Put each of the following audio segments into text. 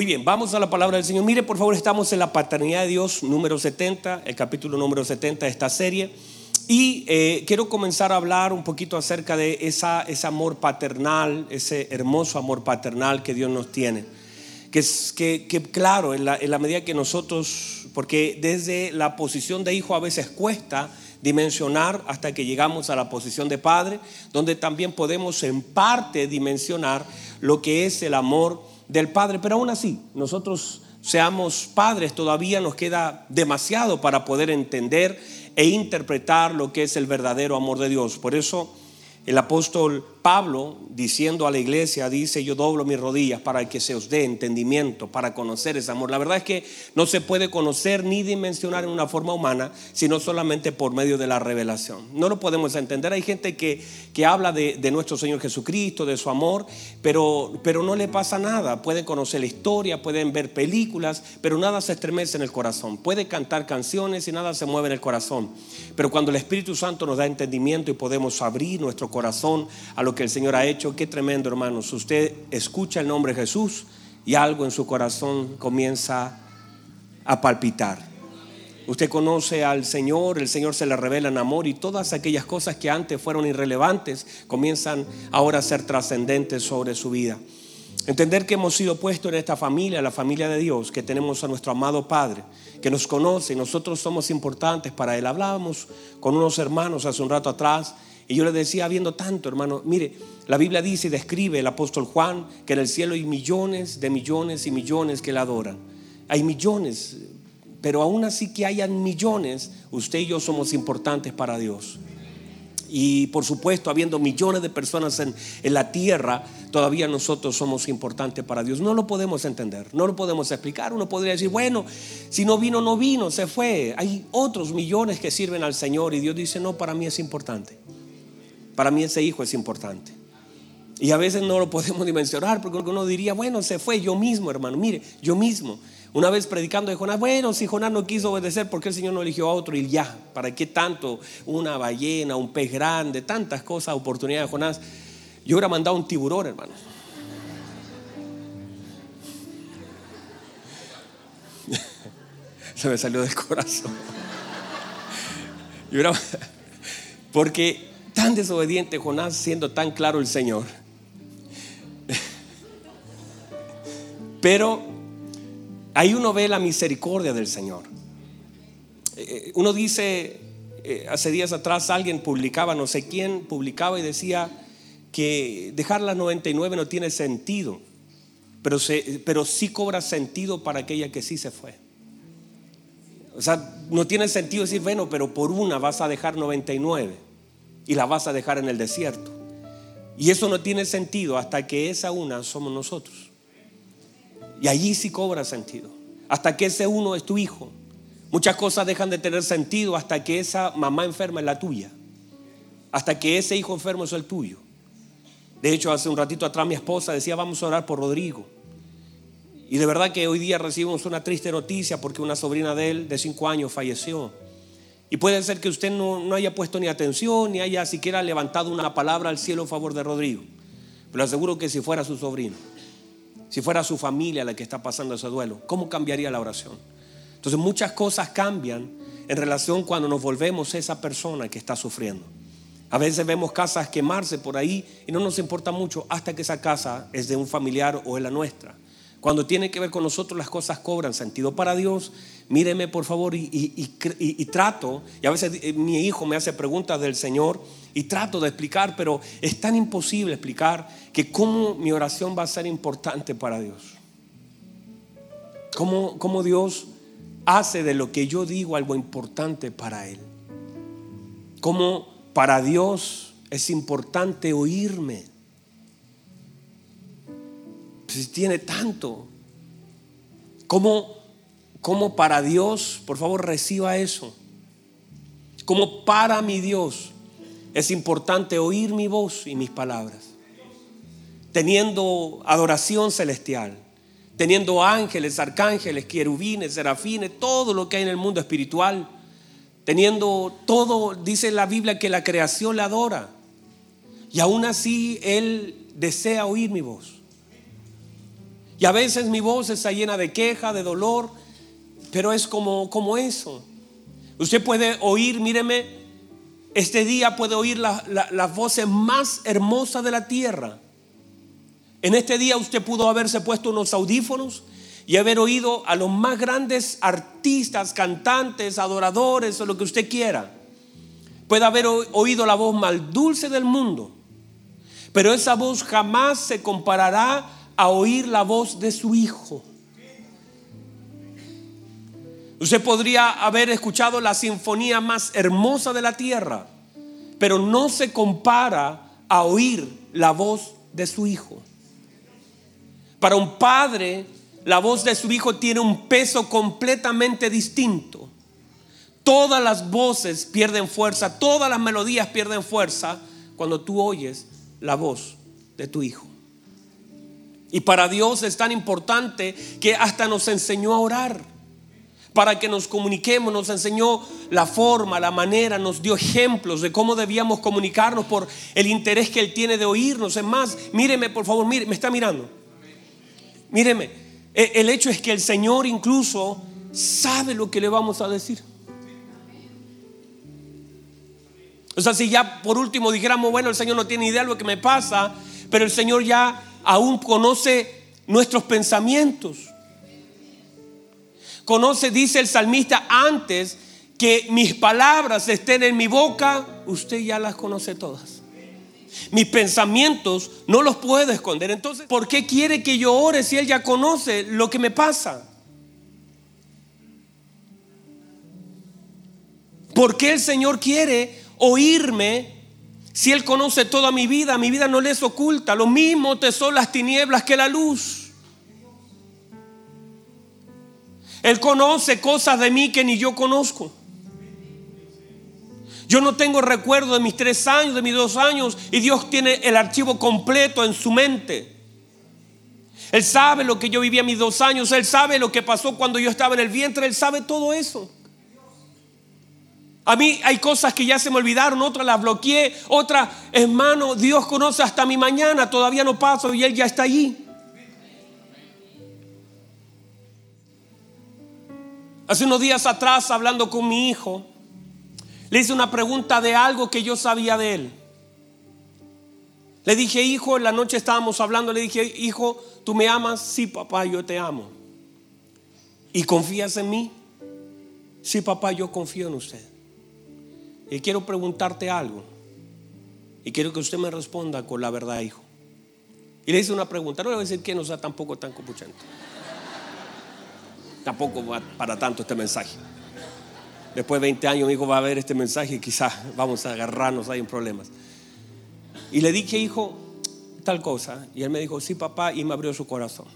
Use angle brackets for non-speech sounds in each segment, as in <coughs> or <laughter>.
Muy bien, vamos a la palabra del Señor. Mire, por favor, estamos en la paternidad de Dios, número 70, el capítulo número 70 de esta serie. Y eh, quiero comenzar a hablar un poquito acerca de ese amor paternal, ese hermoso amor paternal que Dios nos tiene. Que, que, que claro, en la, en la medida que nosotros, porque desde la posición de hijo a veces cuesta dimensionar hasta que llegamos a la posición de padre, donde también podemos en parte dimensionar lo que es el amor del Padre, pero aún así, nosotros seamos padres, todavía nos queda demasiado para poder entender e interpretar lo que es el verdadero amor de Dios. Por eso el apóstol Pablo, diciendo a la iglesia, dice, yo doblo mis rodillas para que se os dé entendimiento, para conocer ese amor. La verdad es que no se puede conocer ni dimensionar en una forma humana, sino solamente por medio de la revelación. No lo podemos entender. Hay gente que, que habla de, de, nuestro Señor Jesucristo, de su amor, pero, pero no le pasa nada. Pueden conocer la historia, pueden ver películas, pero nada se estremece en el corazón. Puede cantar canciones y nada se mueve en el corazón. Pero cuando el Espíritu Santo nos da entendimiento y podemos abrir nuestro corazón a lo que el Señor ha hecho. Qué tremendo, hermanos. Usted escucha el nombre de Jesús y algo en su corazón comienza a palpitar. Usted conoce al Señor, el Señor se le revela en amor y todas aquellas cosas que antes fueron irrelevantes comienzan ahora a ser trascendentes sobre su vida. Entender que hemos sido puestos en esta familia, la familia de Dios, que tenemos a nuestro amado Padre, que nos conoce, nosotros somos importantes para Él. Hablábamos con unos hermanos hace un rato atrás y yo le decía, habiendo tanto, hermano, mire, la Biblia dice y describe el apóstol Juan que en el cielo hay millones de millones y millones que le adoran. Hay millones, pero aún así que hayan millones, usted y yo somos importantes para Dios. Y por supuesto, habiendo millones de personas en, la tierra, todavía nosotros somos importantes para Dios. No lo podemos entender, no lo podemos explicar. Uno podría decir, bueno, si no vino, no vino, se fue. Hay otros millones que sirven al Señor y Dios dice, no, para mí es importante. Para mí ese hijo es importante. Y a veces no lo podemos <laughs> dimensionar porque uno diría, bueno, se fue yo mismo, hermano. Mire, yo mismo. Una vez predicando de Jonás, bueno, si Jonás no quiso obedecer, ¿por qué el Señor no eligió a otro? Y ya, ¿para qué tanto? Una ballena, un pez grande, tantas cosas, oportunidades de Jonás. Yo hubiera mandado un tiburón, hermano. <laughs> Se me salió del corazón. <laughs> Porque tan desobediente Jonás siendo tan claro el Señor. Pero ahí uno ve la misericordia del Señor. Eh, uno dice, eh, hace días atrás alguien publicaba, no sé quién publicaba y decía que dejar las 99 no tiene sentido, pero, se, pero sí cobra sentido para aquella que sí se fue. O sea, no tiene sentido decir, bueno, pero por una vas a dejar 99 y la vas a dejar en el desierto. Y eso no tiene sentido hasta que esa una somos nosotros. Y allí sí cobra sentido. Hasta que ese uno es tu hijo. Muchas cosas dejan de tener sentido hasta que esa mamá enferma es la tuya. Hasta que ese hijo enfermo es el tuyo. De hecho, hace un ratito atrás mi esposa decía, vamos a orar por Rodrigo. Y de verdad que hoy día recibimos una triste noticia porque una sobrina de él de cinco años falleció. Y puede ser que usted no, no, haya puesto ni atención, ni haya siquiera levantado una palabra al cielo a favor de Rodrigo. Pero aseguro que si fuera su sobrino, si fuera su familia la que está pasando ese duelo, ¿cómo cambiaría la oración? Entonces muchas cosas cambian en relación cuando nos volvemos esa persona que está sufriendo. A veces vemos casas quemarse por ahí y no nos importa mucho hasta que esa casa es de un familiar o es la nuestra. Cuando tiene que ver con nosotros, las cosas cobran sentido para Dios. Míreme, por favor, y, trato, y a veces eh, mi hijo me hace preguntas del Señor y trato de explicar, pero es tan imposible explicar que cómo mi oración va a ser importante para Dios. Cómo, cómo Dios hace de lo que yo digo algo importante para Él. Cómo para Dios es importante oírme si tiene tanto. ¿Cómo, ¿Cómo para Dios, por favor, reciba eso? Como para mi Dios es importante oír mi voz y mis palabras. Teniendo adoración celestial, teniendo ángeles, arcángeles, querubines, serafines, todo lo que hay en el mundo espiritual, teniendo todo, dice la Biblia que la creación le adora. Y aún así Él desea oír mi voz. Y a veces mi voz está llena de queja, de dolor, pero es como, como eso. Usted puede oír, míreme, este día puede oír las voces más hermosas de la tierra. En este día usted pudo haberse puesto unos audífonos y haber oído a los más grandes artistas, cantantes, adoradores o lo que usted quiera. Puede haber oído la voz más dulce del mundo, pero esa voz jamás se comparará a oír la voz de su hijo. Usted podría haber escuchado la sinfonía más hermosa de la tierra, pero no se compara a oír la voz de su hijo. Para un padre, la voz de su hijo tiene un peso completamente distinto. Todas las voces pierden fuerza, todas las melodías pierden fuerza cuando tú oyes la voz de tu hijo. Y para Dios es tan importante que hasta nos enseñó a orar. Para que nos comuniquemos, nos enseñó la forma, la manera, nos dio ejemplos de cómo debíamos comunicarnos por el interés que Él tiene de oírnos. Es más, míreme por favor, mire, me está mirando. Míreme, e, el hecho es que el Señor incluso sabe lo que le vamos a decir. O sea, si ya por último dijéramos, bueno, el Señor no tiene idea de lo que me pasa, pero el Señor ya aún conoce nuestros pensamientos. Conoce, dice el salmista, antes que mis palabras estén en mi boca, usted ya las conoce todas. Mis pensamientos no los puedo esconder. Entonces, ¿por qué quiere que yo ore si Él ya conoce lo que me pasa? ¿Por qué el Señor quiere oírme si Él conoce toda mi vida, mi vida no le es oculta. Lo mismo te son las tinieblas que la luz. Él conoce cosas de mí que ni yo conozco. Yo no tengo recuerdo de mis tres años, de mis dos años, y Dios tiene el archivo completo en su mente. Él sabe lo que yo vivía mis dos años, Él sabe lo que pasó cuando yo estaba en el vientre, Él sabe todo eso. A mí hay cosas que ya se me olvidaron, otras las bloqueé, otras, hermano, Dios conoce hasta mi mañana, todavía no paso y Él ya está allí. Hace unos días atrás, hablando con mi hijo, le hice una pregunta de algo que yo sabía de él. Le dije, hijo, en la noche estábamos hablando, le dije, hijo, ¿tú me amas? Sí, papá, yo te amo. ¿Y confías en mí? Sí, papá, yo confío en usted. Y quiero preguntarte algo. Y quiero que usted me responda con la verdad, hijo. Y le hice una pregunta. No le voy a decir que no sea tampoco tan copuchante. Tampoco va para tanto este mensaje. Después de 20 años mi hijo va a ver este mensaje y quizás vamos a agarrarnos ahí en problemas. Y le dije, hijo, tal cosa. Y él me dijo, sí, papá, y me abrió su corazón.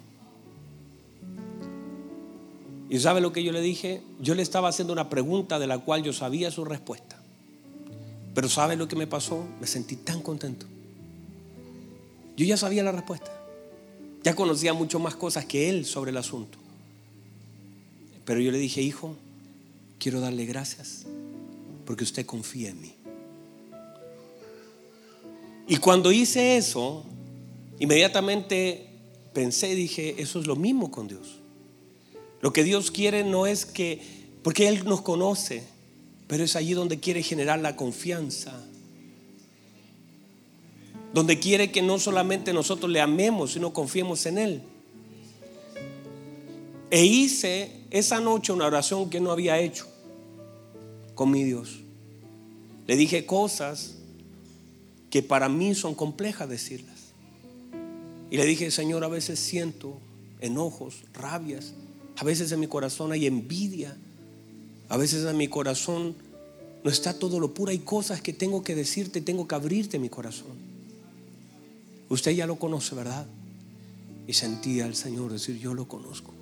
¿Y sabe lo que yo le dije? Yo le estaba haciendo una pregunta de la cual yo sabía su respuesta. Pero ¿sabe lo que me pasó? Me sentí tan contento. Yo ya sabía la respuesta. Ya conocía mucho más cosas que él sobre el asunto. Pero yo le dije, hijo, quiero darle gracias porque usted confía en mí. Y cuando hice eso, inmediatamente pensé y dije, eso es lo mismo con Dios. Lo que Dios quiere no es que, porque Él nos conoce, pero es allí donde quiere generar la confianza. Donde quiere que no solamente nosotros le amemos, sino confiemos en Él. E hice esa noche una oración que no había hecho con mi Dios. Le dije cosas que para mí son complejas decirlas. Y le dije, Señor, a veces siento enojos, rabias, a veces en mi corazón hay envidia, a veces en mi corazón no está todo lo puro. Hay cosas que tengo que decirte, tengo que abrirte mi corazón. Usted ya lo conoce, ¿verdad? Y sentía al Señor decir, yo lo conozco.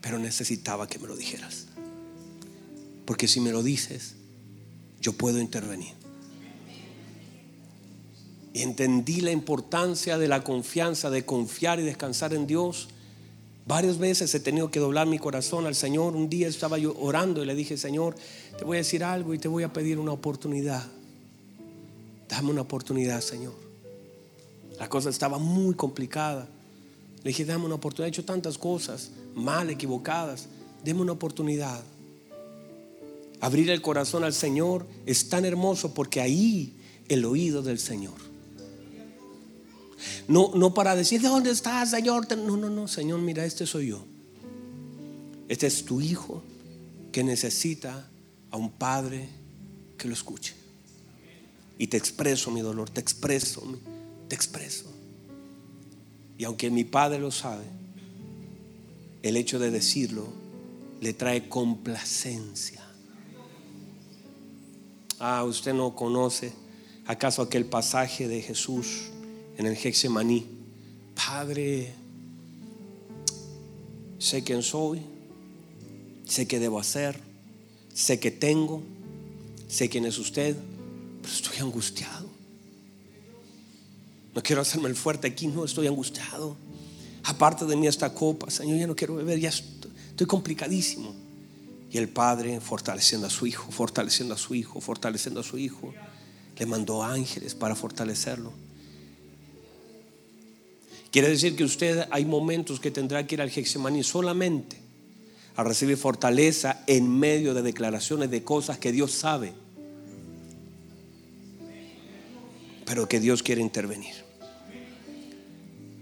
Pero necesitaba que me lo dijeras. Porque si me lo dices, yo puedo intervenir. Y entendí la importancia de la confianza, de confiar y descansar en Dios Varias veces he tenido que doblar mi corazón al Señor. Un día estaba yo orando y le dije, Señor, te voy a decir algo y te voy a pedir una oportunidad. Dame una oportunidad, Señor. La cosa estaba muy complicada. Le dije, dame una oportunidad. He hecho tantas cosas mal, equivocadas. Deme una oportunidad. Abrir el corazón al Señor es tan hermoso porque ahí el oído del Señor. No, no para decir, ¿de dónde estás, Señor? No, no, no, Señor, mira, este soy yo. Este es tu hijo que necesita a un padre que lo escuche. Y te expreso mi dolor, te expreso, te expreso. Y aunque mi padre lo sabe, el hecho de decirlo le trae complacencia. Ah, usted no conoce acaso aquel pasaje de Jesús en el Hexemaní. Padre, sé quién soy, sé qué debo hacer, sé que tengo, sé quién es usted, pero estoy angustiado. No quiero hacerme el fuerte aquí, no estoy angustiado. Aparte de mí esta copa, Señor, ya no quiero beber, ya estoy complicadísimo. Y el Padre, fortaleciendo a su Hijo, fortaleciendo a su Hijo, fortaleciendo a su Hijo, le mandó ángeles para fortalecerlo. Quiere decir que usted hay momentos que tendrá que ir al Gexemaní solamente a recibir fortaleza en medio de declaraciones de cosas que Dios sabe, pero que Dios quiere intervenir.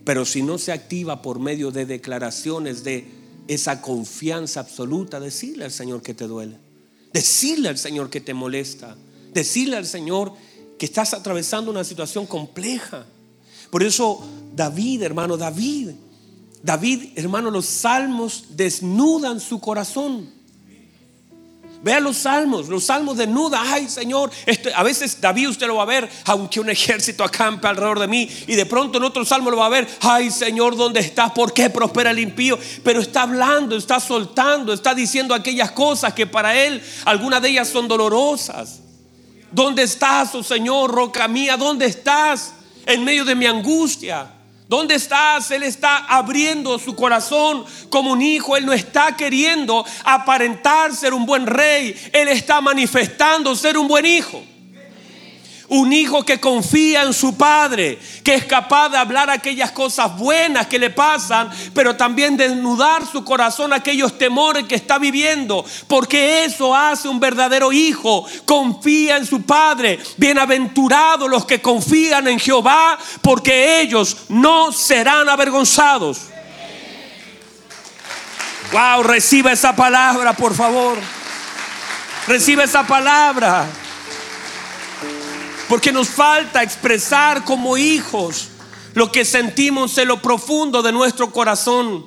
Pero si no se activa por medio de declaraciones de esa confianza absoluta, decirle al Señor que te duele, decirle al Señor que te molesta, decirle al Señor que estás atravesando una situación compleja. Por eso David, hermano, David, David, hermano, los salmos desnudan su corazón. Vea los salmos, los salmos desnudan. Ay, Señor, este, a veces David usted lo va a ver, aunque un ejército acampe alrededor de mí. Y de pronto en otro salmo lo va a ver. Ay, Señor, ¿dónde estás? ¿Por qué prospera el impío? Pero está hablando, está soltando, está diciendo aquellas cosas que para él, algunas de ellas son dolorosas. ¿Dónde estás, oh Señor, roca mía? ¿Dónde estás en medio de mi angustia? ¿Dónde estás? Él está abriendo su corazón como un hijo. Él no está queriendo aparentar ser un buen rey. Él está manifestando ser un buen hijo. Un hijo que confía en su padre, que es capaz de hablar aquellas cosas buenas que le pasan, pero también desnudar su corazón aquellos temores que está viviendo, porque eso hace un verdadero hijo. Confía en su padre. Bienaventurados los que confían en Jehová, porque ellos no serán avergonzados. Wow, reciba esa palabra, por favor. Recibe esa palabra. Porque nos falta expresar como hijos lo que sentimos en lo profundo de nuestro corazón.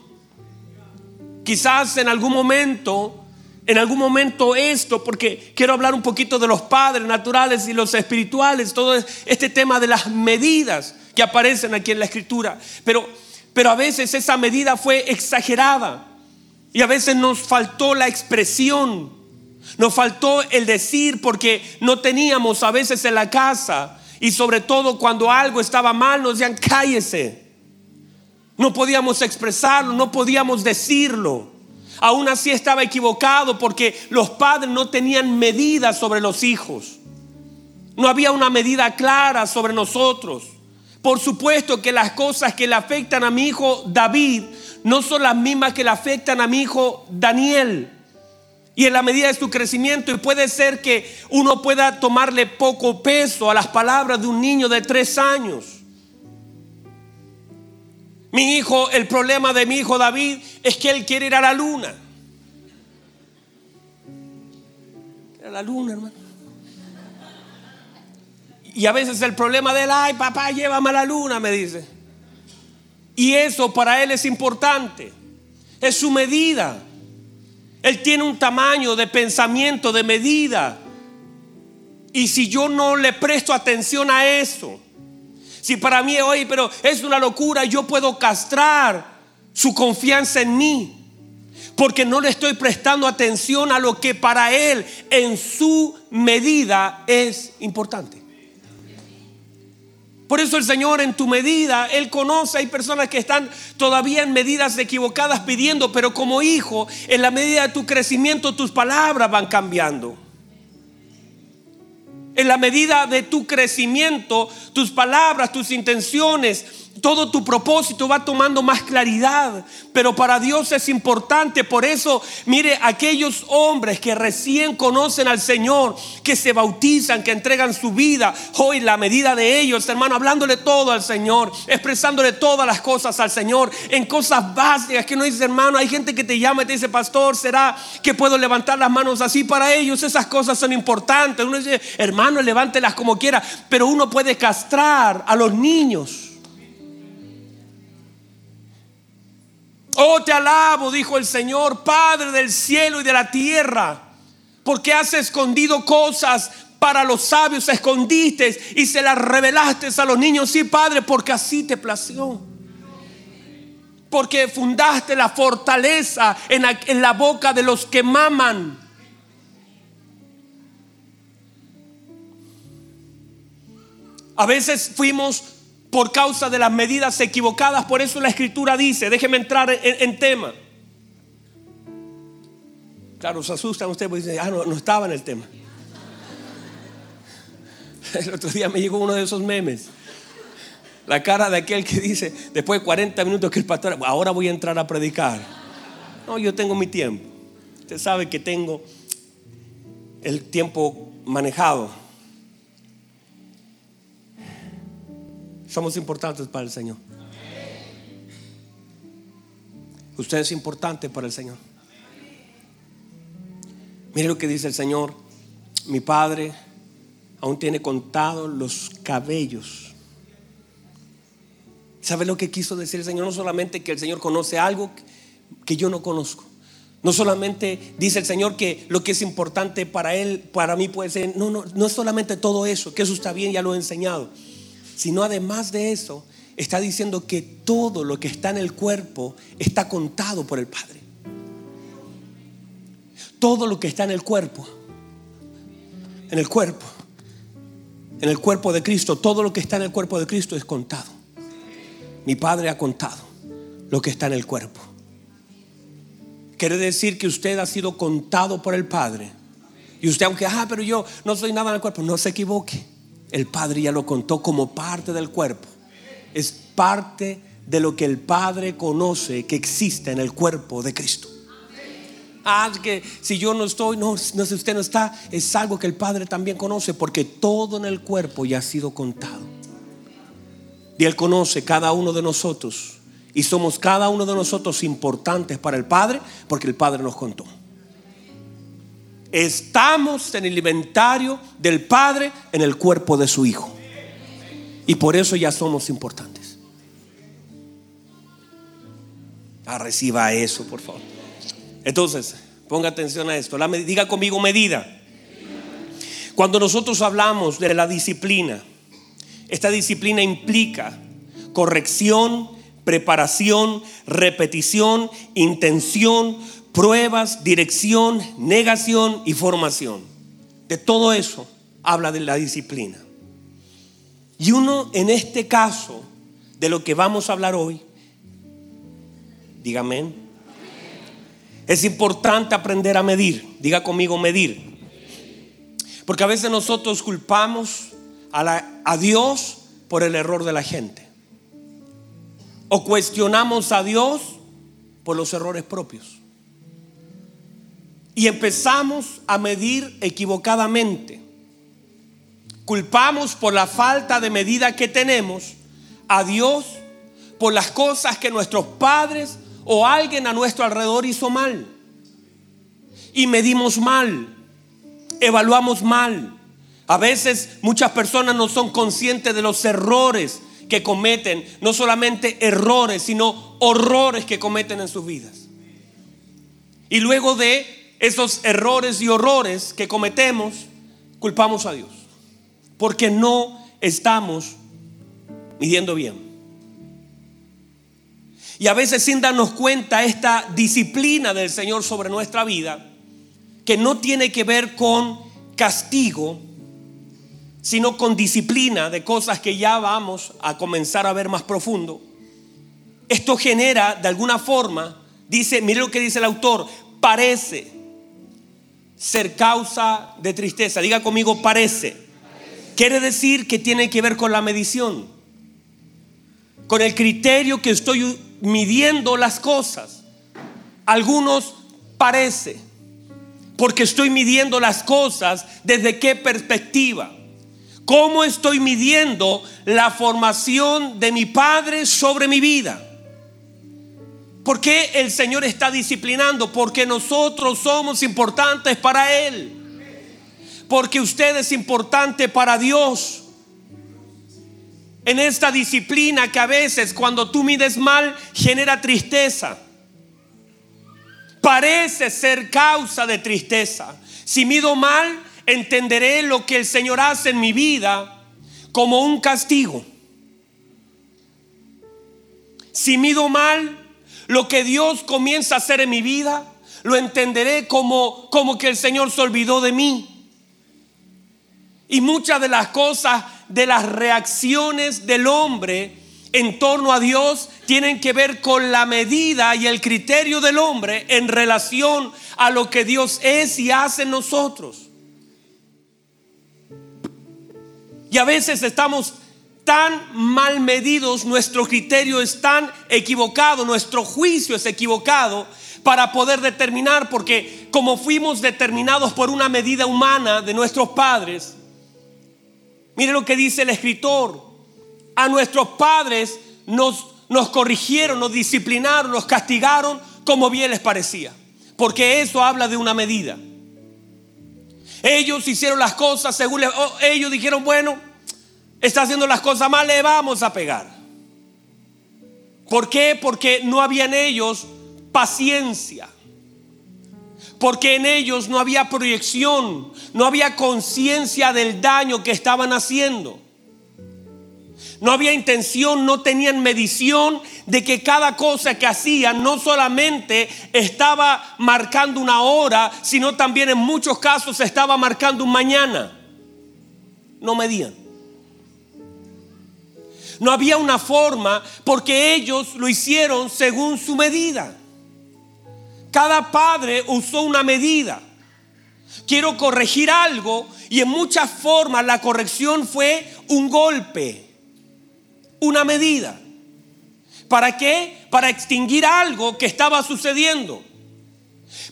Quizás en algún momento, en algún momento esto, porque quiero hablar un poquito de los padres naturales y los espirituales, todo este tema de las medidas que aparecen aquí en la escritura. Pero, pero a veces esa medida fue exagerada y a veces nos faltó la expresión. Nos faltó el decir porque no teníamos a veces en la casa y sobre todo cuando algo estaba mal nos decían cállese. No podíamos expresarlo, no podíamos decirlo. Aún así estaba equivocado porque los padres no tenían medida sobre los hijos. No había una medida clara sobre nosotros. Por supuesto que las cosas que le afectan a mi hijo David no son las mismas que le afectan a mi hijo Daniel y en la medida de su crecimiento. Y puede ser que uno pueda tomarle poco peso a las palabras de un niño de tres años. Mi hijo, el problema de mi hijo David es que él quiere ir a la luna. A la luna, hermano. Y a veces el problema de él, ay papá, llévame a la luna, me dice. Y eso para él es importante. Es su medida. Él tiene un tamaño de pensamiento, de medida. Y si yo no le presto atención a eso, si para mí, hoy pero es una locura, yo puedo castrar su confianza en mí. Porque no le estoy prestando atención a lo que para él en su medida es importante. Por eso el Señor en tu medida, Él conoce, hay personas que están todavía en medidas equivocadas pidiendo, pero como hijo, en la medida de tu crecimiento, tus palabras van cambiando. En la medida de tu crecimiento, tus palabras, tus intenciones todo tu propósito va tomando más claridad, pero para Dios es importante. Por eso, mire, aquellos hombres que recién conocen al Señor, que se bautizan, que entregan su vida, hoy la medida de ellos, hermano, hablándole todo al Señor, expresándole todas las cosas al Señor, en cosas básicas que no dice, hermano, hay gente que te llama y te dice, pastor, ¿será que puedo levantar las manos así? Para ellos esas cosas son importantes. Uno dice, hermano, levántelas como quiera, pero uno puede castrar a los niños Oh, te alabo, dijo el Señor, Padre del cielo y de la tierra, porque has escondido cosas para los sabios, escondiste y se las revelaste a los niños. Sí, Padre, porque así te plació. Porque fundaste la fortaleza en la, en la boca de los que maman. A veces fuimos por causa de las medidas equivocadas. Por eso la escritura dice, déjeme entrar en, tema. Claro, se asustan ustedes porque dicen, ah, no, no estaba en el tema. <laughs> El otro día me llegó uno de esos memes. La cara de aquel que dice, después de 40 minutos que el pastor, ahora voy a entrar a predicar. No, yo tengo mi tiempo. Usted sabe que tengo el tiempo manejado. Somos importantes para el Señor. Usted es importante para el Señor. Mire lo que dice el Señor. Mi Padre aún tiene contados los cabellos. ¿Sabe lo que quiso decir el Señor? No solamente que el Señor conoce algo que yo no conozco. No solamente dice el Señor que lo que es importante para Él, para mí puede ser, no, no, no es solamente todo eso, que eso está bien, ya lo he enseñado sino además de eso, está diciendo que todo lo que está en el cuerpo está contado por el Padre. Todo lo que está en el cuerpo, en el cuerpo, en el cuerpo de Cristo, todo lo que está en el cuerpo de Cristo es contado. Mi Padre ha contado lo que está en el cuerpo. Quiere decir que usted ha sido contado por el Padre. Y usted, aunque, ah, pero yo no soy nada en el cuerpo, no se equivoque el Padre ya lo contó como parte del cuerpo. Es parte de lo que el Padre conoce que existe en el cuerpo de Cristo. Ah, que si yo no estoy, no, no si usted no está, es algo que el Padre también conoce porque todo en el cuerpo ya ha sido contado. Y Él conoce cada uno de nosotros. Y somos cada uno de nosotros importantes para el Padre porque el Padre nos contó. Estamos en el inventario del Padre en el cuerpo de su Hijo. Y por eso ya somos importantes. Ah, reciba eso, por favor. Entonces, ponga atención a esto. La, diga conmigo medida. Cuando nosotros hablamos de la disciplina, esta disciplina implica corrección, preparación, repetición, intención, pruebas, dirección, negación y formación. De todo eso habla de la disciplina. Y uno en este caso, de lo que vamos a hablar hoy, dígame, es importante aprender a medir. Diga conmigo medir. Porque a veces nosotros culpamos a, a Dios por el error de la gente. O cuestionamos a Dios por los errores propios y empezamos a medir equivocadamente. Culpamos por la falta de medida que tenemos a Dios por las cosas que nuestros padres o alguien a nuestro alrededor hizo mal. Y medimos mal, evaluamos mal. A veces muchas personas no son conscientes de los errores que cometen, no solamente errores, sino horrores que cometen en sus vidas. Y luego de esos errores y horrores que cometemos, culpamos a Dios. Porque no estamos midiendo bien. Y a veces sin darnos cuenta esta disciplina del Señor sobre nuestra vida, que no tiene que ver con castigo, sino con disciplina de cosas que ya vamos a comenzar a ver más profundo. Esto genera de alguna forma, dice, mire lo que dice el autor, parece ser causa de tristeza. Diga conmigo, parece. Quiere decir que tiene que ver con la medición. con el criterio que estoy midiendo las cosas. Algunos parece, porque estoy midiendo las cosas desde qué perspectiva. ¿Cómo estoy midiendo la formación de mi padre sobre mi vida? ¿Por qué el Señor está disciplinando? Porque nosotros somos importantes para Él. Porque usted es importante para Dios. En esta disciplina que a veces cuando tú mides mal genera tristeza. Parece ser causa de tristeza. Si mido mal, entenderé lo que el Señor hace en mi vida como un castigo. Si mido mal, lo que Dios comienza a hacer en mi vida, lo entenderé como, como que el Señor se olvidó de mí. Y muchas de las cosas, de las reacciones del hombre en torno a Dios, tienen que ver con la medida y el criterio del hombre en relación a lo que Dios es y hace en nosotros. Y a veces estamos tan mal medidos, nuestro criterio es tan equivocado, nuestro juicio es equivocado para poder determinar, porque como fuimos determinados por una medida humana de nuestros padres, mire lo que dice el escritor, a nuestros padres nos, corrigieron, nos disciplinaron, nos castigaron como bien les parecía, porque eso habla de una medida. Ellos hicieron las cosas según oh, ellos dijeron, bueno, está haciendo las cosas mal, le vamos a pegar. ¿Por qué? Porque no había en ellos paciencia. Porque en ellos no había proyección, no había conciencia del daño que estaban haciendo. No había intención, no tenían medición de que cada cosa que hacían no solamente estaba marcando una hora, sino también en muchos casos estaba marcando un mañana. No medían. No había una forma porque ellos lo hicieron según su medida. Cada padre usó una medida. Quiero corregir algo y en muchas formas la corrección fue un golpe una medida. ¿Para qué? Para extinguir algo que estaba sucediendo.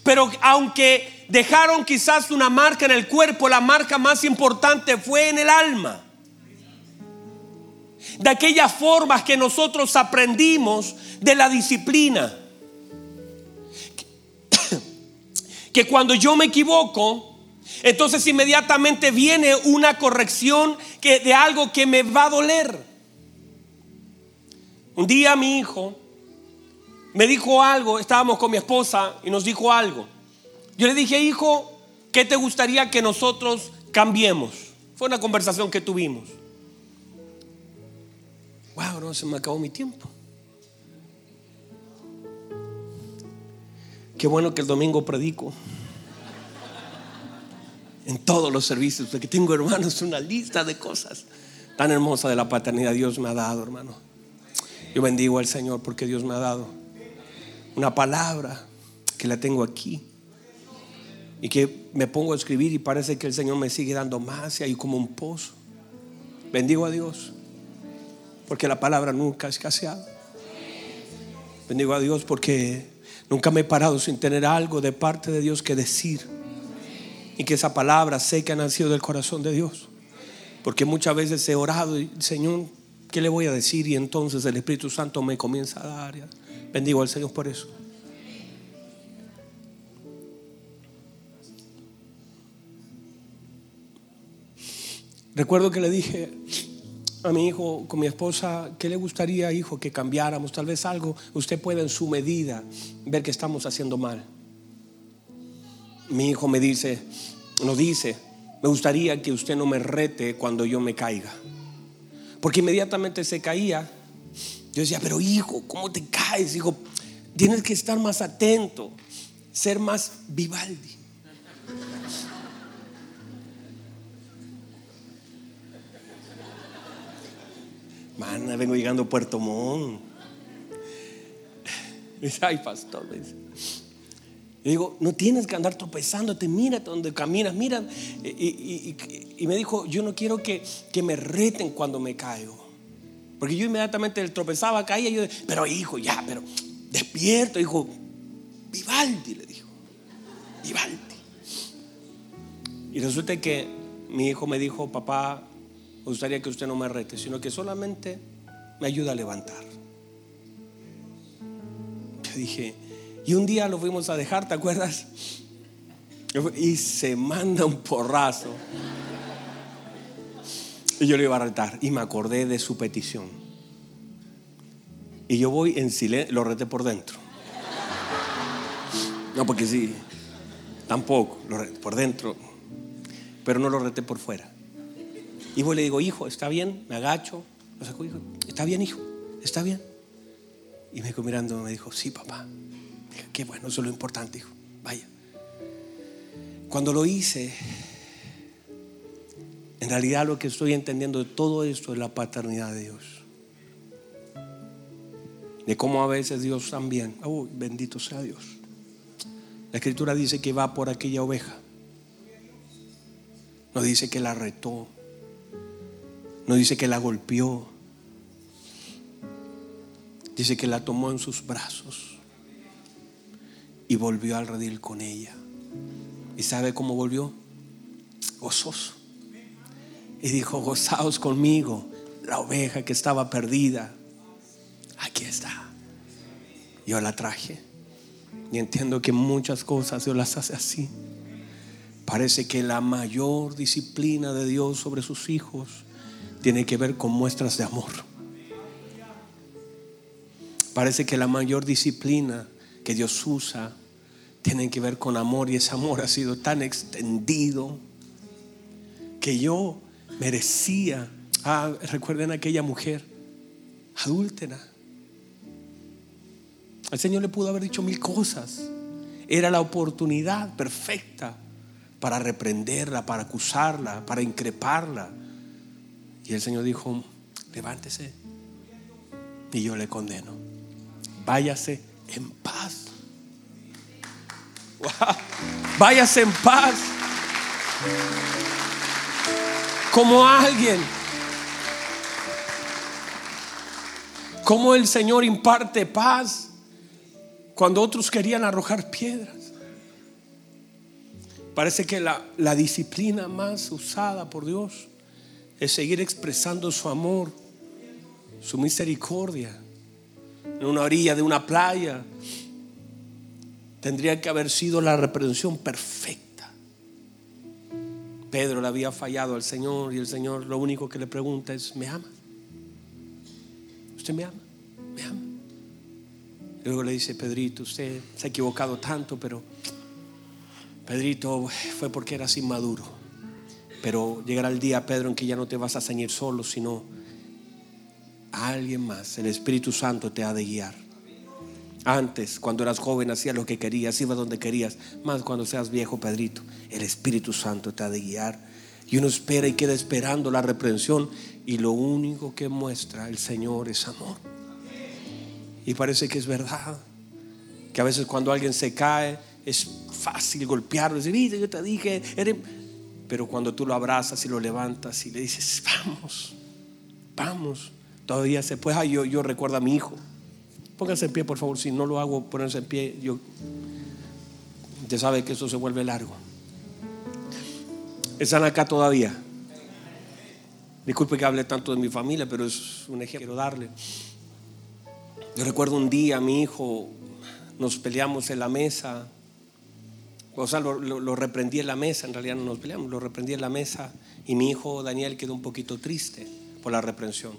Pero aunque dejaron quizás una marca en el cuerpo, la marca más importante fue en el alma. De aquellas formas que nosotros aprendimos de la disciplina. <coughs> Que cuando yo me equivoco, entonces inmediatamente viene una corrección de algo que me va a doler. Un día mi hijo me dijo algo, estábamos con mi esposa y nos dijo algo. Yo le dije, hijo, ¿qué te gustaría que nosotros cambiemos? Fue una conversación que tuvimos. Wow, no se me acabó mi tiempo. Qué bueno que el domingo predico. En todos los servicios, porque tengo hermanos una lista de cosas tan hermosa de la paternidad Dios me ha dado, hermano. Yo bendigo al Señor porque Dios me ha dado una palabra que la tengo aquí y que me pongo a escribir y parece que el Señor me sigue dando más y hay como un pozo. Bendigo a Dios porque la palabra nunca ha escaseado. Bendigo a Dios porque nunca me he parado sin tener algo de parte de Dios que decir. Y que esa palabra sé que ha nacido del corazón de Dios. Porque muchas veces he orado y Señor, ¿Qué le voy a decir? Y entonces el Espíritu Santo me comienza a dar. Bendigo al Señor por eso. Recuerdo que le dije a mi hijo con mi esposa, ¿qué le gustaría, hijo, que cambiáramos? Tal vez algo, usted puede en su medida ver que estamos haciendo mal. Mi hijo me dice, nos dice, me gustaría que usted no me rete cuando yo me caiga. Porque inmediatamente se caía. Yo decía, pero hijo, ¿cómo te caes? Hijo, tienes que estar más atento, ser más Vivaldi. Vengo llegando a Puerto Montt. Dice, ay, pastor, dice. Yo digo, no tienes que andar tropezándote, mira donde caminas, mira. Y, me dijo, yo no quiero que, que me reten cuando me caigo. Porque yo inmediatamente tropezaba, caía, y yo, pero hijo, ya, pero despierto, hijo. Vivaldi, le dijo. Vivaldi. Y resulta que mi hijo me dijo, papá, me gustaría que usted no me rete, sino que solamente me ayuda a levantar. Yo dije, y un día lo fuimos a dejar, ¿te acuerdas? Y se manda un porrazo. Y yo le iba a retar. Y me acordé de su petición. Y yo voy en silencio, lo reté por dentro. No, porque sí, tampoco, lo reté por dentro. Pero no lo reté por fuera. Y voy y le digo, hijo, ¿está bien? Me agacho. Lo saco, hijo, ¿está bien, hijo? ¿Está bien? Y me quedó mirando, me dijo, sí, papá. qué bueno, eso es lo importante, hijo. Vaya. Cuando lo hice, en realidad lo que estoy entendiendo de todo esto es la paternidad de Dios. De cómo a veces Dios también, oh, bendito sea Dios. La escritura dice que va por aquella oveja. No dice que la retó. No dice que la golpeó. Dice que la tomó en sus brazos y volvió al redil con ella. ¿Y sabe cómo volvió? Gozoso. Y dijo, gozaos conmigo, la oveja que estaba perdida. Aquí está. Yo la traje. Y entiendo que muchas cosas Dios las hace así. Parece que la mayor disciplina de Dios sobre sus hijos tiene que ver con muestras de amor. Parece que la mayor disciplina que Dios usa tiene que ver con amor y ese amor ha sido tan extendido que yo merecía. Ah, recuerden aquella mujer adúltera. El Señor le pudo haber dicho mil cosas. Era la oportunidad perfecta para reprenderla, para acusarla, para increparla. Y el Señor dijo, levántese y yo le condeno. Váyase en paz. Váyase en paz. Como alguien. Como el Señor imparte paz cuando otros querían arrojar piedras. Parece que la, la disciplina más usada por Dios es seguir expresando su amor, su misericordia, en una orilla de una playa. Tendría que haber sido la reprensión perfecta. Pedro le había fallado al Señor y el Señor lo único que le pregunta es, ¿me ama? ¿Usted me ama? ¿Me ama? luego le dice, Pedrito, usted se ha equivocado tanto, pero Pedrito fue porque eras inmaduro. Pero llegará el día, Pedro, en que ya no te vas a ceñir solo, sino a alguien más. El Espíritu Santo te ha de guiar. Antes, cuando eras joven, hacías lo que querías, ibas donde querías. Más cuando seas viejo, Pedrito, el Espíritu Santo te ha de guiar. Y uno espera y queda esperando la reprensión. Y lo único que muestra el Señor es amor. Y parece que es verdad. Que a veces cuando alguien se cae, es fácil golpearlo. Decir, yo te dije, eres pero cuando tú lo abrazas y lo levantas y le dices, vamos, vamos, todavía se puede. yo, yo recuerdo a mi hijo. Pónganse en pie, por favor. Si no lo hago, ponerse en pie. Yo, usted sabe que eso se vuelve largo. Están acá todavía. Disculpe que hable tanto de mi familia, pero es un ejemplo que quiero darle. Yo recuerdo un día, mi hijo, nos peleamos en la mesa o sea, lo, reprendí en la mesa, en realidad no nos peleamos, lo reprendí en la mesa y mi hijo Daniel quedó un poquito triste por la reprensión.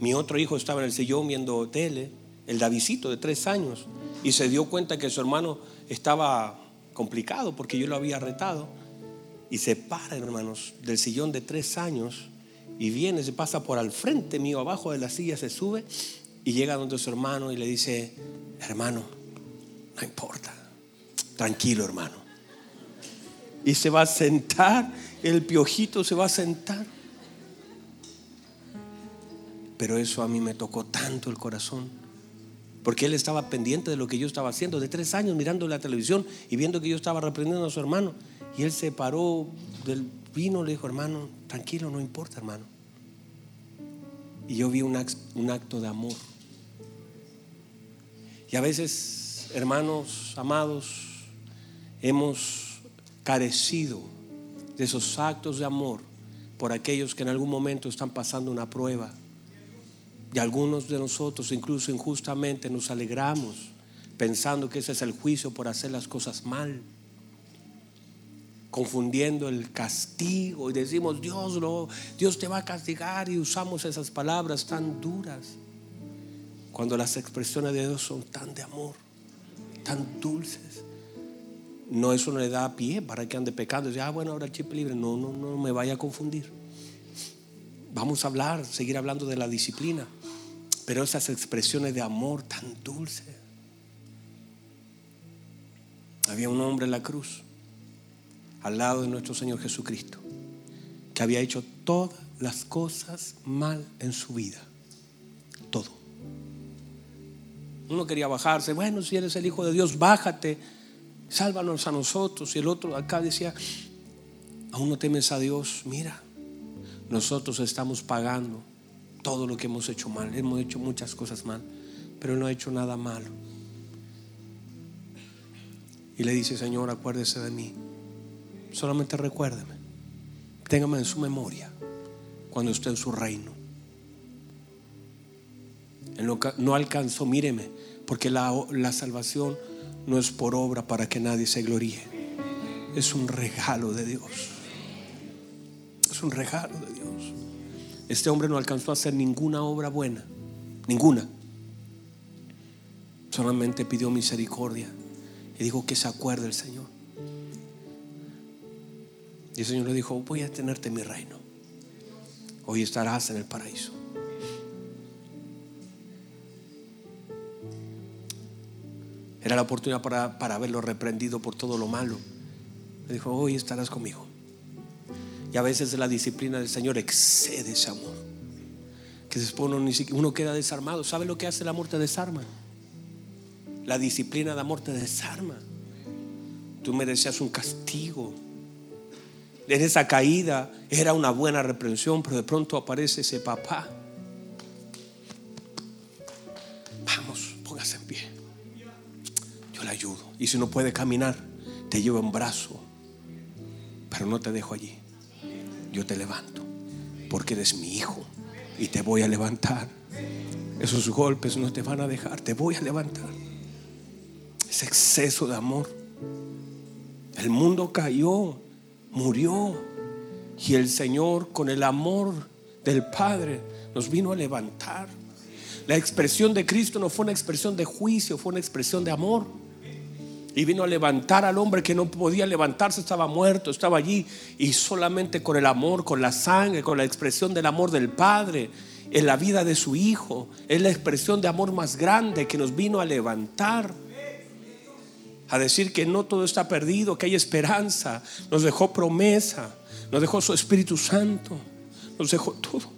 Mi otro hijo estaba en el sillón viendo tele, el Davidito de tres años, y se dio cuenta que su hermano estaba complicado porque yo lo había retado. Y se para, hermanos, del sillón de tres años y viene, se pasa por al frente mío, abajo de la silla, se sube y llega donde su hermano y le dice, hermano, no importa, tranquilo hermano y se va a sentar, el piojito se va a sentar. Pero eso a mí me tocó tanto el corazón, porque él estaba pendiente de lo que yo estaba haciendo, de tres años mirando la televisión y viendo que yo estaba reprendiendo a su hermano. Y él se paró del vino, le dijo, hermano, tranquilo, no importa, hermano. y yo vi un acto de amor. Y a veces, hermanos amados, hemos carecido de esos actos de amor por aquellos que en algún momento están pasando una prueba. Y algunos de nosotros, incluso injustamente, nos alegramos pensando que ese es el juicio por hacer las cosas mal, confundiendo el castigo y decimos, Dios, lo, Dios te va a castigar y usamos esas palabras tan duras, cuando las expresiones de Dios son tan de amor, tan dulces. No, eso no le da pie para que ande pecando. Dice, ah, bueno, ahora el chip libre. No, no, no me vaya a confundir. Vamos a hablar, seguir hablando de la disciplina. Pero esas expresiones de amor tan dulces. Había un hombre en la cruz, al lado de nuestro Señor Jesucristo, que había hecho todas las cosas mal en su vida. Todo. Uno quería bajarse. Bueno, si eres el Hijo de Dios, bájate sálvanos a nosotros. Y el otro acá decía, aún no temes a Dios, mira, nosotros estamos pagando todo lo que hemos hecho mal. Hemos hecho muchas cosas mal, pero no ha hecho nada malo. Y le dice, Señor, acuérdese de mí. Solamente recuérdeme. Téngame en su memoria cuando esté en su reino. no, alcanzó, míreme, porque la salvación no es por obra para que nadie se gloríe. Es un regalo de Dios. Es un regalo de Dios. Este hombre no alcanzó a hacer ninguna obra buena. Ninguna. Solamente pidió misericordia. Y dijo que se acuerde el Señor. Y el Señor le dijo, voy a tenerte en mi reino. Hoy estarás en el paraíso. Era la oportunidad para, para haberlo reprendido por todo lo malo. Le dijo, hoy estarás conmigo. Y a veces la disciplina del Señor excede ese amor. Que después uno, uno queda desarmado. ¿Sabe lo que hace el amor? Te desarma. La disciplina de amor te desarma. Tú merecías un castigo. En esa caída era una buena reprensión, pero de pronto aparece ese papá Y si no puede caminar, te llevo en brazo. Pero no te dejo allí. Yo te levanto. Porque eres mi hijo. Y te voy a levantar. Esos golpes no te van a dejar. Te voy a levantar. Ese exceso de amor. El mundo cayó. Murió. Y el Señor con el amor del Padre nos vino a levantar. La expresión de Cristo no fue una expresión de juicio, fue una expresión de amor y vino a levantar al hombre que no podía levantarse, estaba muerto, estaba allí y solamente con el amor, con la sangre, con la expresión del amor del Padre en la vida de su Hijo, es la expresión de amor más grande que nos vino a levantar. A decir que no todo está perdido, que hay esperanza. Nos dejó promesa, nos dejó su Espíritu Santo, nos dejó todo.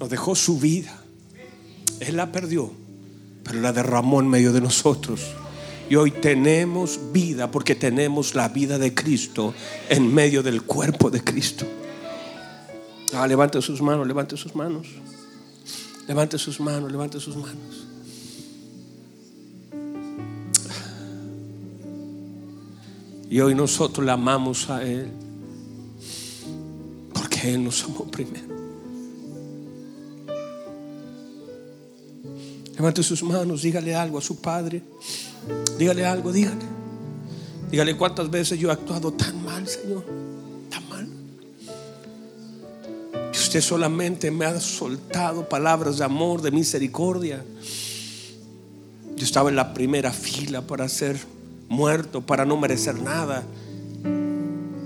Nos dejó su vida. Él la perdió, pero la derramó en medio de nosotros. Y hoy tenemos vida porque tenemos la vida de Cristo en medio del cuerpo de Cristo. Ah, levante sus manos, levante sus manos. Levante sus manos, levante sus manos. Y hoy nosotros le amamos a Él porque Él nos amó primero. Levante sus manos, dígale algo a su Padre. Dígale algo, dígale. Dígale cuántas veces yo he actuado tan mal, Señor. Tan mal. Usted solamente me ha soltado palabras de amor, de misericordia. Yo estaba en la primera fila para ser muerto, para no merecer nada.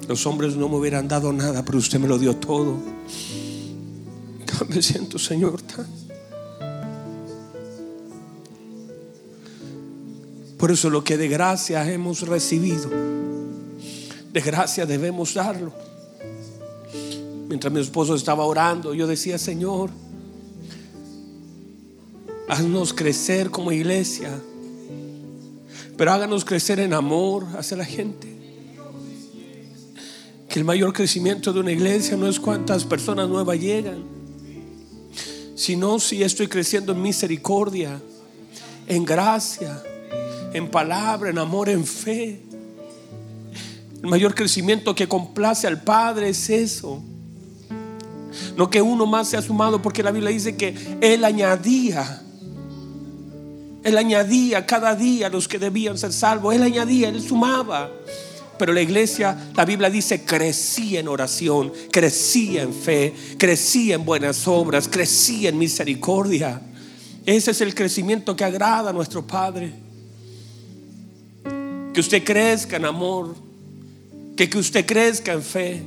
Los hombres no me hubieran dado nada, pero usted me lo dio todo. Me siento, Señor, tan Por eso lo que de gracia hemos recibido, de gracia debemos darlo. Mientras mi esposo estaba orando, yo decía, Señor, haznos crecer como iglesia, pero háganos crecer en amor hacia la gente. Que el mayor crecimiento de una iglesia no es cuántas personas nuevas llegan, sino si estoy creciendo en misericordia, en gracia, en palabra, en amor, en fe. El mayor crecimiento que complace al Padre es eso. No que uno más sea sumado, porque la Biblia dice que Él añadía. Él añadía cada día los que debían ser salvos. Él añadía, Él sumaba. Pero la iglesia, la Biblia dice, crecía en oración, crecía en fe, crecía en buenas obras, crecía en misericordia. Ese es el crecimiento que agrada a nuestro Padre. Que usted crezca en amor, que, que usted crezca en fe,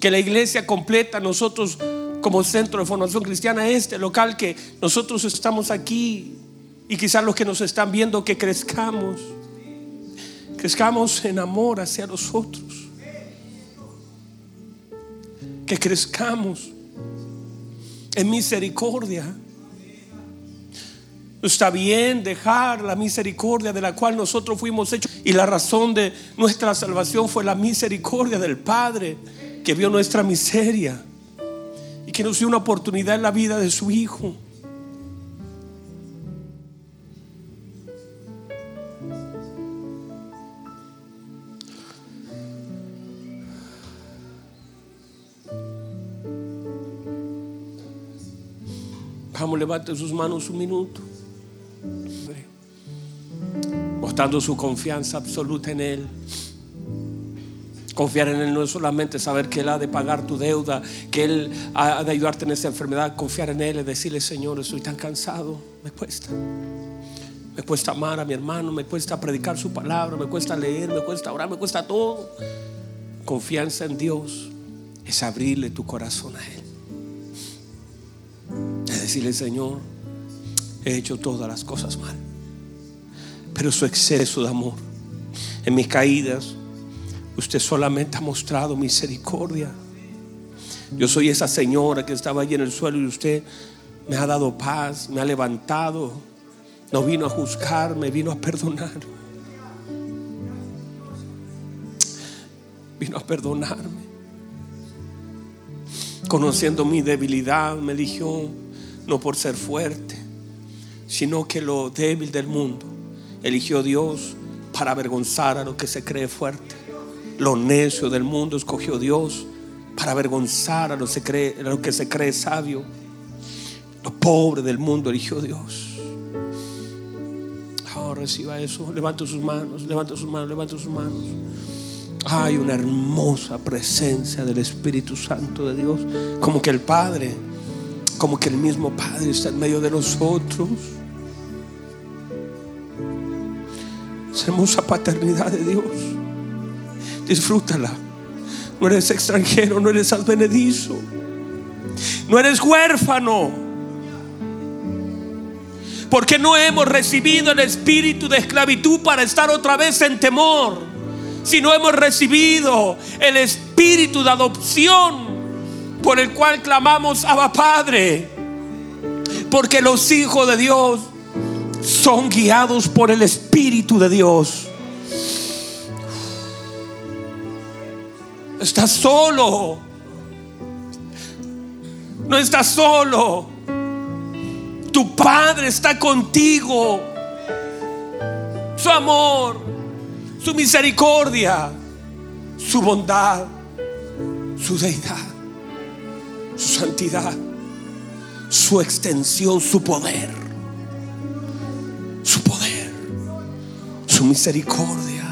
que la iglesia completa, nosotros como centro de formación cristiana, este local que nosotros estamos aquí y quizás los que nos están viendo, que crezcamos crezcamos en amor hacia los otros. Que crezcamos en misericordia. Está bien dejar la misericordia de la cual nosotros fuimos hechos. Y la razón de nuestra salvación fue la misericordia del Padre que vio nuestra miseria y que nos dio una oportunidad en la vida de su Hijo. Vamos, levante sus manos un minuto. Mostrando su confianza absoluta en Él. Confiar en Él no es solamente saber que Él ha de pagar tu deuda, que Él ha de ayudarte en esa enfermedad. Confiar en Él es decirle, Señor, estoy tan cansado, me cuesta. Me cuesta amar a mi hermano, me cuesta predicar su palabra, me cuesta leer, me cuesta orar, me cuesta todo. Confianza en Dios es abrirle tu corazón a Él decirle, Señor, he hecho todas las cosas mal. Pero su exceso de amor, en mis caídas, usted solamente ha mostrado misericordia. Yo soy esa señora que estaba allí en el suelo y usted me ha dado paz, me ha levantado, no vino a juzgarme, vino a perdonar. Vino a perdonarme. Conociendo mi debilidad, me eligió no por ser fuerte, sino que lo débil del mundo eligió Dios para avergonzar a lo que se cree fuerte. Lo necio del mundo escogió Dios para avergonzar a lo, cree, a que se cree sabio. Lo pobre del mundo eligió Dios. Ahora reciba eso. Levanta sus manos, levanta sus manos, levanta sus manos. Hay una hermosa presencia del Espíritu Santo de Dios. Como que el Padre como que el mismo Padre está en medio de nosotros. Esa paternidad de Dios. Disfrútala. No eres extranjero, no eres advenedizo. No eres huérfano. Porque no hemos recibido el espíritu de esclavitud para estar otra vez en temor. Sino hemos recibido el espíritu de adopción por el cual clamamos a Padre. Porque los hijos de Dios son guiados por el Espíritu de Dios. Estás solo. No estás solo. Tu Padre está contigo. Su amor, su misericordia, su bondad, su deidad su santidad, su extensión, su poder, su misericordia.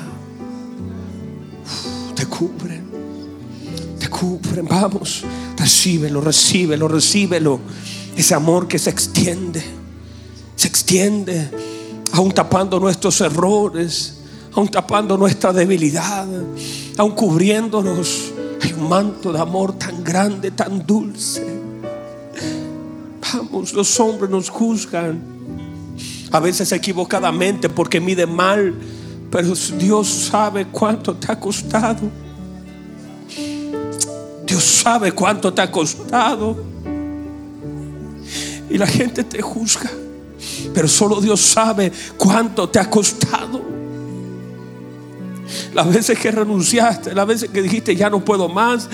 te cubren, te cubren. Vamos, recíbelo, recíbelo, recíbelo. Ese amor que se extiende, se extiende, aún tapando nuestros errores, aún tapando nuestra debilidad, aún cubriéndonos hay un manto de amor tan grande, tan dulce. Vamos, los hombres nos juzgan. A veces equivocadamente porque mide mal. Pero Dios sabe cuánto te ha costado. Dios sabe cuánto te ha costado. Y la gente te juzga. Pero solo Dios sabe cuánto te ha costado las veces que renunciaste, las veces que dijiste ya no puedo más,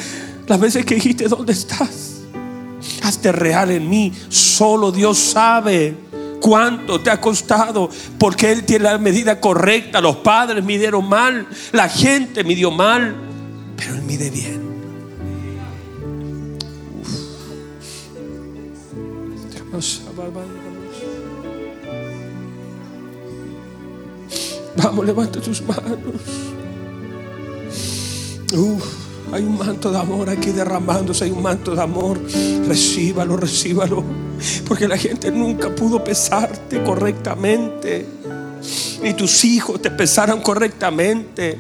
las veces que dijiste ¿dónde estás? hazte real en mí. Solo Dios sabe cuánto te ha costado, porque Él tiene la medida correcta. Los padres midieron mal, la gente midió mal, pero Él mide bien. Vamos, levanta tus manos. Hay un manto de amor aquí derramándose, hay un manto de amor. Recíbalo, recíbalo. Porque la gente nunca pudo pesarte correctamente. Ni tus hijos te pesaron correctamente.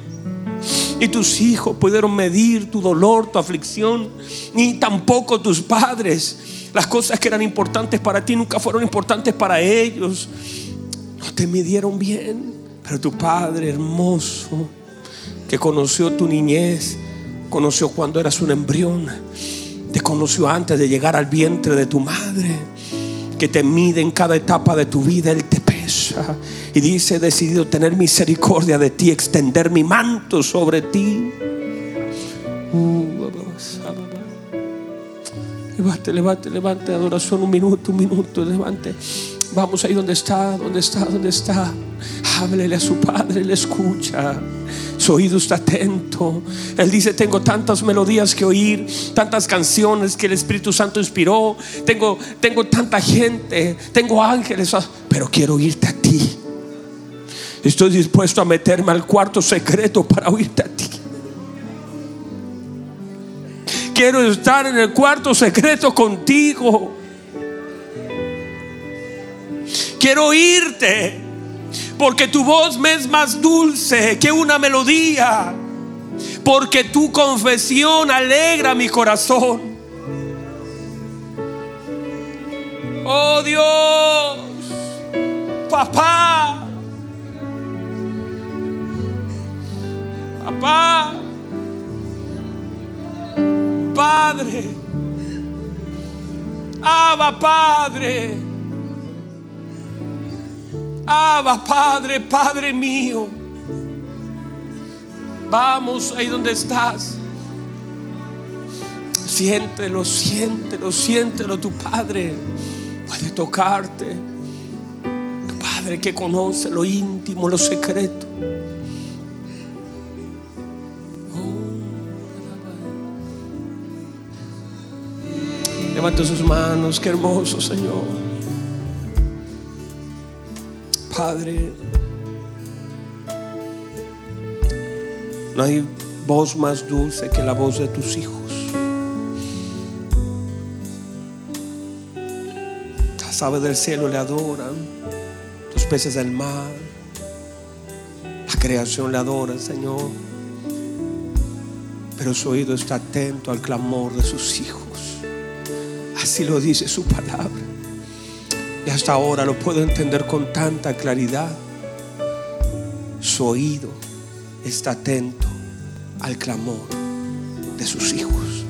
Ni tus hijos pudieron medir tu dolor, tu aflicción. Ni tampoco tus padres. Las cosas que eran importantes para ti nunca fueron importantes para ellos. No te midieron bien. Pero tu Padre hermoso, que conoció tu niñez, conoció cuando eras un embrión, te conoció antes de llegar al vientre de tu madre, que te mide en cada etapa de tu vida, Él te pesa. Y dice, he decidido tener misericordia de ti, extender mi manto sobre ti. levante, levante, levante, adoración, un minuto, un minuto, levante. Vamos ahí donde está, donde está, donde está. Háblele a su padre, le escucha. Oído está atento. Él dice, tengo tantas melodías que oír, tantas canciones que el Espíritu Santo inspiró. Tengo, tengo tanta gente, tengo ángeles, ah, pero quiero oírte a ti. Estoy dispuesto a meterme al cuarto secreto para oírte a ti. Quiero estar en el cuarto secreto contigo. Quiero oírte. Porque tu voz me es más dulce que una melodía. Porque tu confesión alegra mi corazón. Oh Dios, papá, papá, Padre, Abba Padre. Abba, Padre, Padre mío. Vamos ahí donde estás. Siéntelo, siéntelo, siéntelo. Tu Padre puede tocarte. Tu Padre que conoce lo íntimo, lo secreto. Levanta sus manos, qué hermoso Señor. Padre, no hay voz más dulce que la voz de tus hijos. Las aves del cielo le adoran, los peces del mar, la creación le adora, Señor. Pero su oído está atento al clamor de sus hijos. Así lo dice su palabra. Y hasta ahora lo puedo entender con tanta claridad. Su oído está atento al clamor de sus hijos.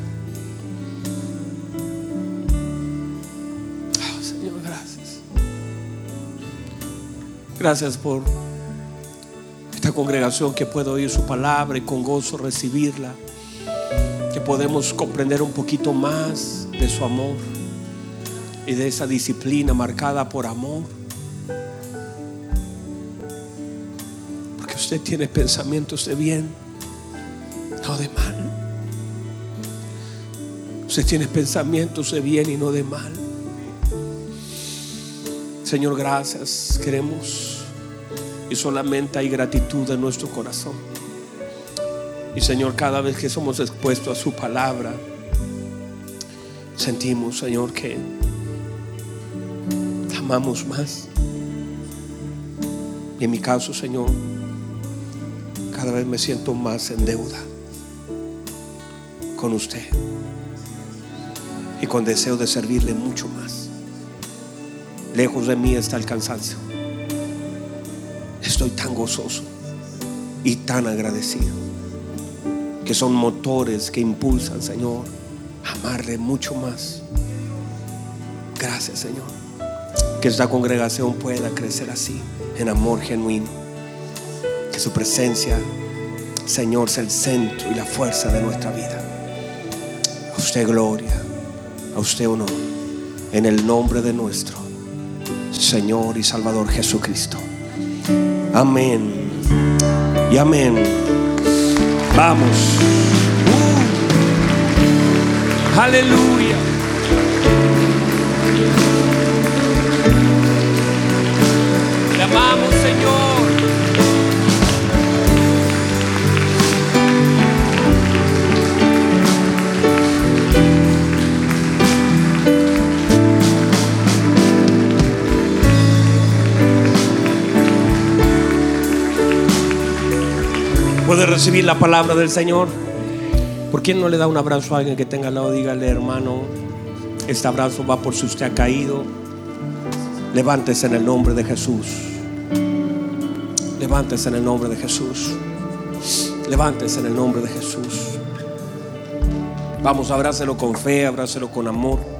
Oh, Señor, gracias. Gracias por esta congregación que puedo oír su palabra y con gozo recibirla. Que podemos comprender un poquito más de su amor y de esa disciplina marcada por amor. Porque usted tiene pensamientos de bien, no de mal. Usted tiene pensamientos de bien y no de mal. Señor, gracias. Queremos y solamente hay gratitud en nuestro corazón. Y Señor, cada vez que somos expuestos a su palabra, sentimos, Señor, que amamos más. Y en mi caso, Señor, cada vez me siento más en deuda con usted. Y con deseo de servirle mucho más. Lejos de mí está el cansancio. Estoy tan gozoso y tan agradecido. Que son motores que impulsan, Señor, a amarle mucho más. Gracias, Señor que esta congregación pueda crecer así, en amor genuino. Que su presencia, Señor, sea el centro y la fuerza de nuestra vida. A usted gloria, a usted o no. En el nombre de nuestro Señor y Salvador Jesucristo. Amén. Y amén. Vamos. Uh. Aleluya. Le amamos, Señor. Puede recibir la palabra del Señor. ¿Por qué no le da un abrazo a alguien que tenga al lado? Dígale, hermano, este abrazo va por si usted ha caído. Levántese en el nombre de Jesús. Levántese en el nombre de Jesús. Levántese en el nombre de Jesús. Vamos, abrácelo con fe, abrácelo con amor.